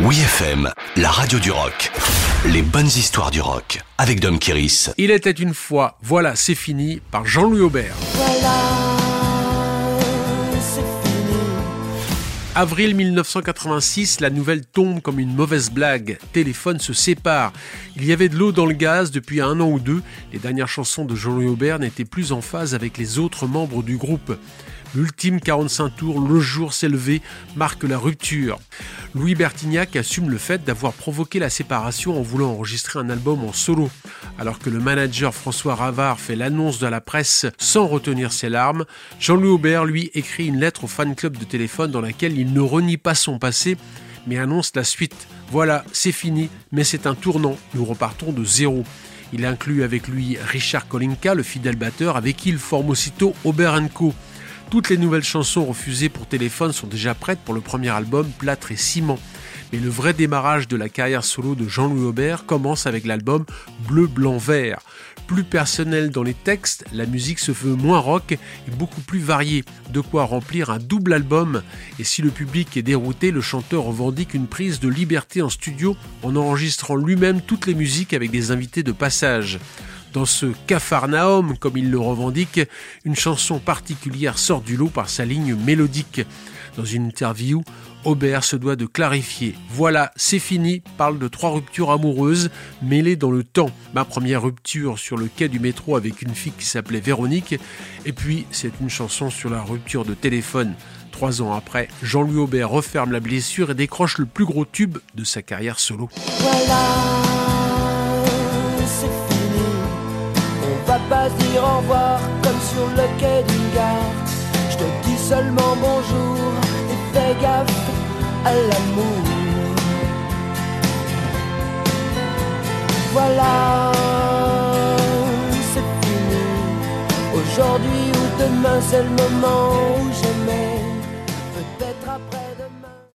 Oui FM, la radio du rock. Les bonnes histoires du rock avec Dom Kiris. Il était une fois, voilà, c'est fini, par Jean-Louis Aubert. Avril 1986, la nouvelle tombe comme une mauvaise blague. Téléphone se sépare. Il y avait de l'eau dans le gaz depuis un an ou deux. Les dernières chansons de Jean-Louis Aubert n'étaient plus en phase avec les autres membres du groupe. L'ultime 45 tours, le jour s'est levé, marque la rupture. Louis Bertignac assume le fait d'avoir provoqué la séparation en voulant enregistrer un album en solo. Alors que le manager François Ravard fait l'annonce de la presse sans retenir ses larmes, Jean-Louis Aubert, lui, écrit une lettre au fan club de téléphone dans laquelle il ne renie pas son passé, mais annonce la suite. Voilà, c'est fini, mais c'est un tournant, nous repartons de zéro. Il inclut avec lui Richard Kolinka, le fidèle batteur, avec qui il forme aussitôt Aubert Co. Toutes les nouvelles chansons refusées pour téléphone sont déjà prêtes pour le premier album Plâtre et Ciment. Mais le vrai démarrage de la carrière solo de Jean-Louis Aubert commence avec l'album Bleu, Blanc, Vert. Plus personnel dans les textes, la musique se veut moins rock et beaucoup plus variée, de quoi remplir un double album. Et si le public est dérouté, le chanteur revendique une prise de liberté en studio en enregistrant lui-même toutes les musiques avec des invités de passage. Dans ce Capharnaüm, comme il le revendique, une chanson particulière sort du lot par sa ligne mélodique. Dans une interview, Aubert se doit de clarifier. Voilà, c'est fini, parle de trois ruptures amoureuses mêlées dans le temps. Ma première rupture sur le quai du métro avec une fille qui s'appelait Véronique, et puis c'est une chanson sur la rupture de téléphone. Trois ans après, Jean-Louis Aubert referme la blessure et décroche le plus gros tube de sa carrière solo. Au revoir comme sur le quai d'une gare. Je te dis seulement bonjour et fais gaffe à l'amour. Voilà, c'est fini. Aujourd'hui ou demain, c'est le moment où j'aimais. Peut-être après.